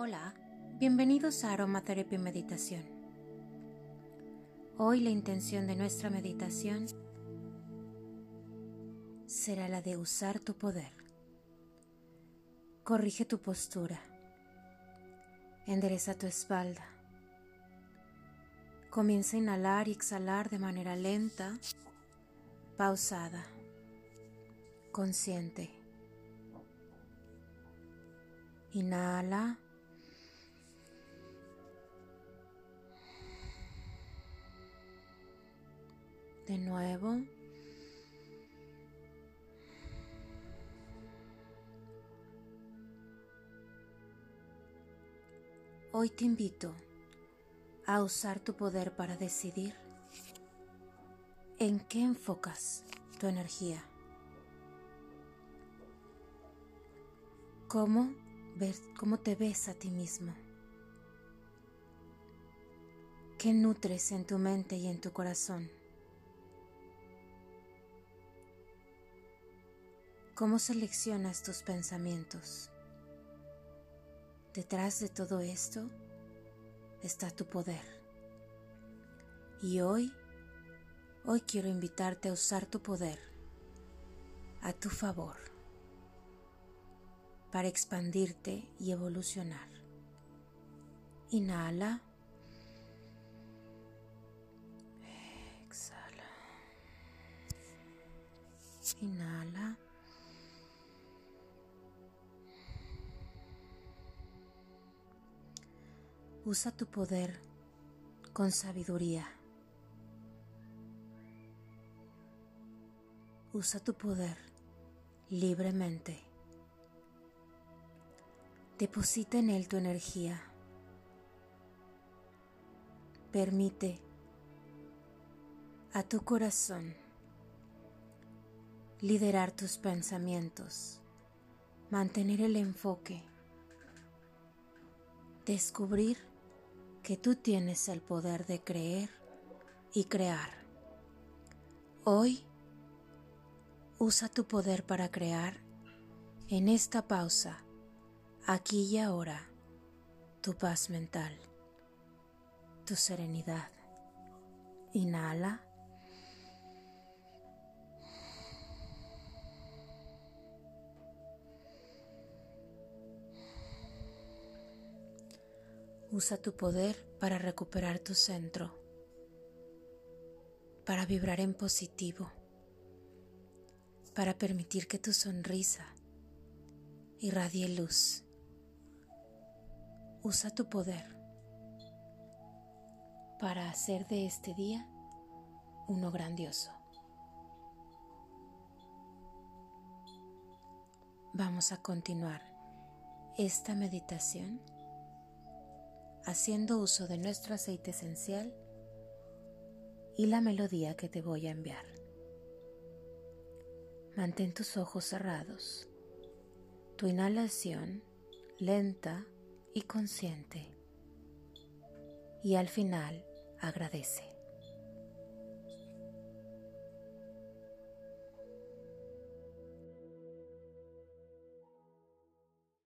Hola, bienvenidos a Aromaterapia Meditación. Hoy la intención de nuestra meditación será la de usar tu poder. Corrige tu postura. Endereza tu espalda. Comienza a inhalar y exhalar de manera lenta, pausada, consciente. Inhala. De nuevo. Hoy te invito a usar tu poder para decidir en qué enfocas tu energía. ¿Cómo, cómo te ves a ti mismo? ¿Qué nutres en tu mente y en tu corazón? ¿Cómo seleccionas tus pensamientos? Detrás de todo esto está tu poder. Y hoy, hoy quiero invitarte a usar tu poder a tu favor para expandirte y evolucionar. Inhala. Exhala. Inhala. Usa tu poder con sabiduría. Usa tu poder libremente. Deposita en él tu energía. Permite a tu corazón liderar tus pensamientos, mantener el enfoque, descubrir que tú tienes el poder de creer y crear. Hoy usa tu poder para crear en esta pausa, aquí y ahora, tu paz mental, tu serenidad. Inhala. Usa tu poder para recuperar tu centro, para vibrar en positivo, para permitir que tu sonrisa irradie luz. Usa tu poder para hacer de este día uno grandioso. Vamos a continuar esta meditación haciendo uso de nuestro aceite esencial y la melodía que te voy a enviar. Mantén tus ojos cerrados, tu inhalación lenta y consciente y al final agradece.